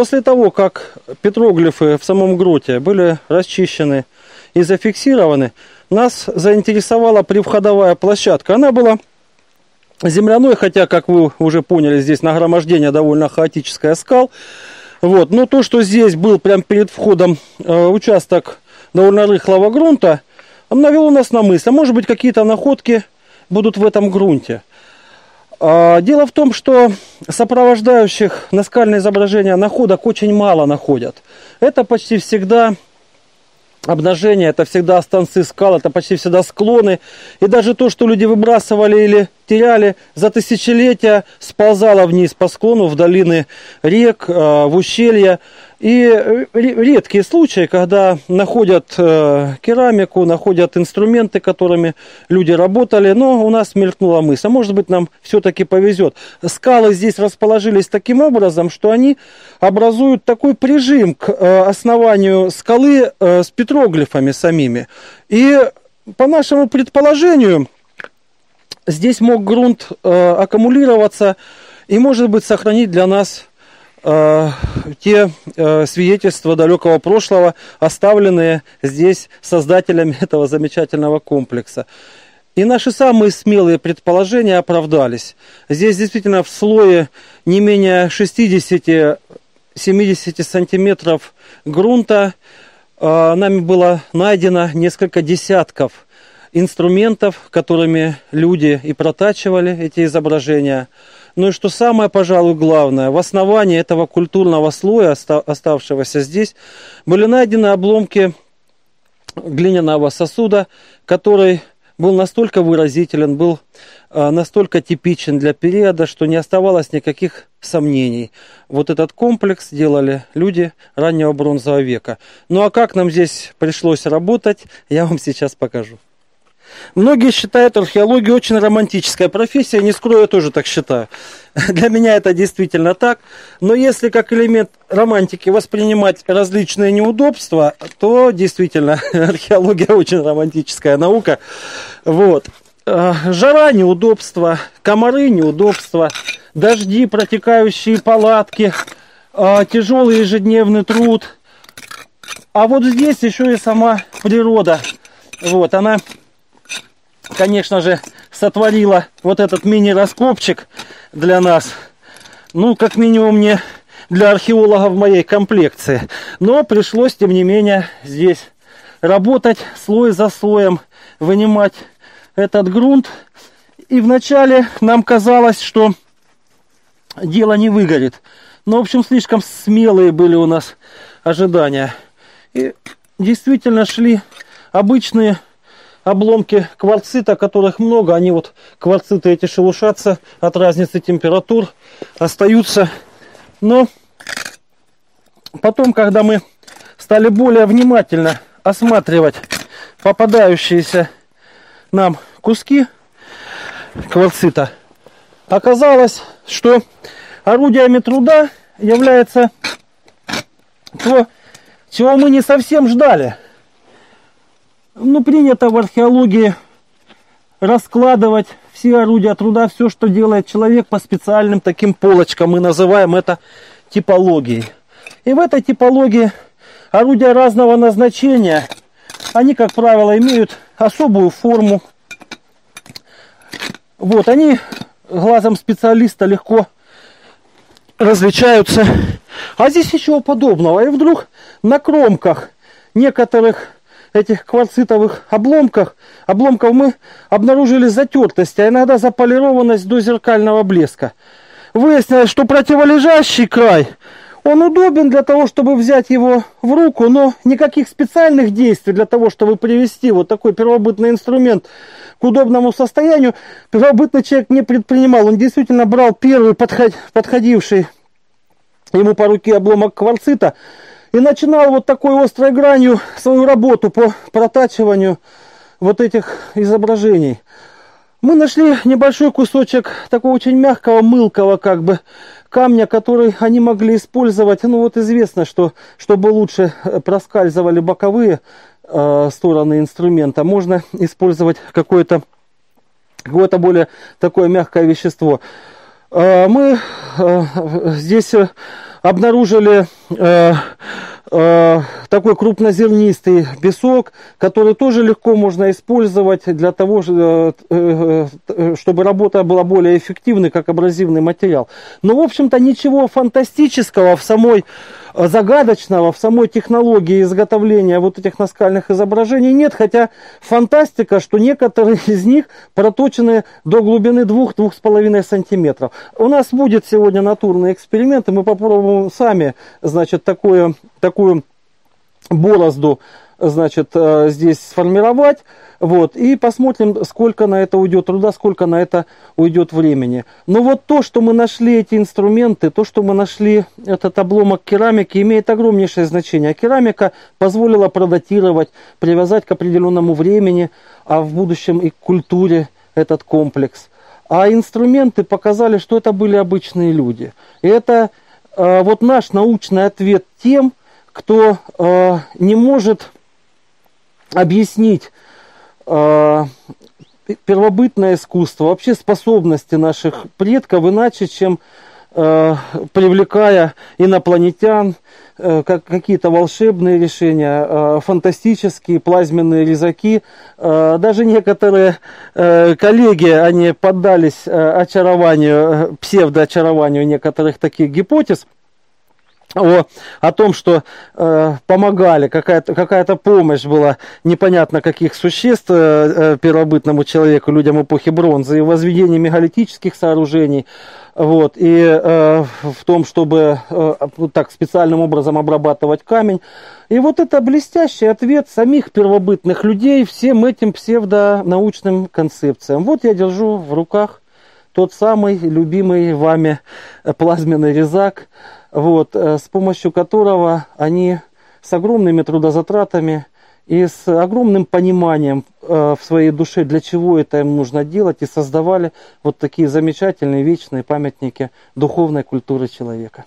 После того, как петроглифы в самом гроте были расчищены и зафиксированы, нас заинтересовала привходовая площадка. Она была земляной, хотя, как вы уже поняли, здесь нагромождение довольно хаотическое скал. Вот. Но то, что здесь был прямо перед входом э, участок довольно рыхлого грунта, навело нас на мысль, а может быть какие-то находки будут в этом грунте. А, дело в том, что сопровождающих наскальные изображения находок очень мало находят. Это почти всегда обнажение, это всегда останцы скал, это почти всегда склоны. И даже то, что люди выбрасывали или теряли за тысячелетия, сползало вниз по склону в долины рек, э, в ущелья. И э, редкие случаи, когда находят э, керамику, находят инструменты, которыми люди работали, но у нас мелькнула мысль, а может быть нам все-таки повезет. Скалы здесь расположились таким образом, что они образуют такой прижим к э, основанию скалы с петроглифами самими. И по нашему предположению, здесь мог грунт аккумулироваться и, может быть, сохранить для нас Э, те э, свидетельства далекого прошлого, оставленные здесь создателями этого замечательного комплекса. И наши самые смелые предположения оправдались. Здесь действительно в слое не менее 60-70 сантиметров грунта э, нами было найдено несколько десятков инструментов, которыми люди и протачивали эти изображения – ну и что самое, пожалуй, главное, в основании этого культурного слоя, оставшегося здесь, были найдены обломки глиняного сосуда, который был настолько выразителен, был а, настолько типичен для периода, что не оставалось никаких сомнений. Вот этот комплекс делали люди раннего бронзового века. Ну а как нам здесь пришлось работать, я вам сейчас покажу. Многие считают археологию очень романтическая профессия, не скрою, я тоже так считаю. Для меня это действительно так. Но если как элемент романтики воспринимать различные неудобства, то действительно археология очень романтическая наука. Вот. Э, жара неудобства, комары неудобства, дожди, протекающие палатки, э, тяжелый ежедневный труд. А вот здесь еще и сама природа. Вот, она конечно же, сотворила вот этот мини-раскопчик для нас. Ну, как минимум, не для археолога в моей комплекции. Но пришлось, тем не менее, здесь работать слой за слоем, вынимать этот грунт. И вначале нам казалось, что дело не выгорит. Но, в общем, слишком смелые были у нас ожидания. И действительно шли обычные обломки кварцита, которых много, они вот кварциты эти шелушатся от разницы температур, остаются. Но потом, когда мы стали более внимательно осматривать попадающиеся нам куски кварцита, оказалось, что орудиями труда является то, чего мы не совсем ждали – ну, принято в археологии раскладывать все орудия труда, все, что делает человек по специальным таким полочкам. Мы называем это типологией. И в этой типологии орудия разного назначения, они, как правило, имеют особую форму. Вот, они глазом специалиста легко различаются. А здесь ничего подобного. И вдруг на кромках некоторых этих кварцитовых обломках, обломков мы обнаружили затертость, а иногда заполированность до зеркального блеска. Выяснилось, что противолежащий край, он удобен для того, чтобы взять его в руку, но никаких специальных действий для того, чтобы привести вот такой первобытный инструмент к удобному состоянию, первобытный человек не предпринимал. Он действительно брал первый подход, подходивший ему по руке обломок кварцита, и начинал вот такой острой гранью свою работу по протачиванию вот этих изображений. Мы нашли небольшой кусочек такого очень мягкого, мылкого как бы камня, который они могли использовать. Ну вот известно, что чтобы лучше проскальзывали боковые э, стороны инструмента, можно использовать какое-то какое-то более такое мягкое вещество. Э, мы э, здесь обнаружили э, э, такой крупнозернистый песок, который тоже легко можно использовать для того, э, э, э, чтобы работа была более эффективной, как абразивный материал. Но, в общем-то, ничего фантастического в самой загадочного в самой технологии изготовления вот этих наскальных изображений нет, хотя фантастика, что некоторые из них проточены до глубины 2-2,5 сантиметров. У нас будет сегодня натурный эксперимент, и мы попробуем сами, значит, такое, такую борозду значит, э, здесь сформировать, вот, и посмотрим, сколько на это уйдет труда, сколько на это уйдет времени. Но вот то, что мы нашли эти инструменты, то, что мы нашли этот обломок керамики, имеет огромнейшее значение. А керамика позволила продатировать, привязать к определенному времени, а в будущем и к культуре этот комплекс. А инструменты показали, что это были обычные люди. И это э, вот наш научный ответ тем, кто э, не может объяснить э, первобытное искусство, вообще способности наших предков иначе, чем э, привлекая инопланетян, э, как, какие-то волшебные решения, э, фантастические плазменные резаки. Э, даже некоторые э, коллеги, они поддались э, очарованию, псевдоочарованию некоторых таких гипотез – о, о том, что э, помогали, какая-то какая помощь была непонятно каких существ э, э, первобытному человеку, людям эпохи бронзы, и возведение мегалитических сооружений, вот, и э, в том, чтобы э, так специальным образом обрабатывать камень. И вот это блестящий ответ самих первобытных людей всем этим псевдонаучным концепциям. Вот я держу в руках тот самый любимый вами плазменный резак, вот, э, с помощью которого они с огромными трудозатратами и с огромным пониманием э, в своей душе, для чего это им нужно делать, и создавали вот такие замечательные вечные памятники духовной культуры человека.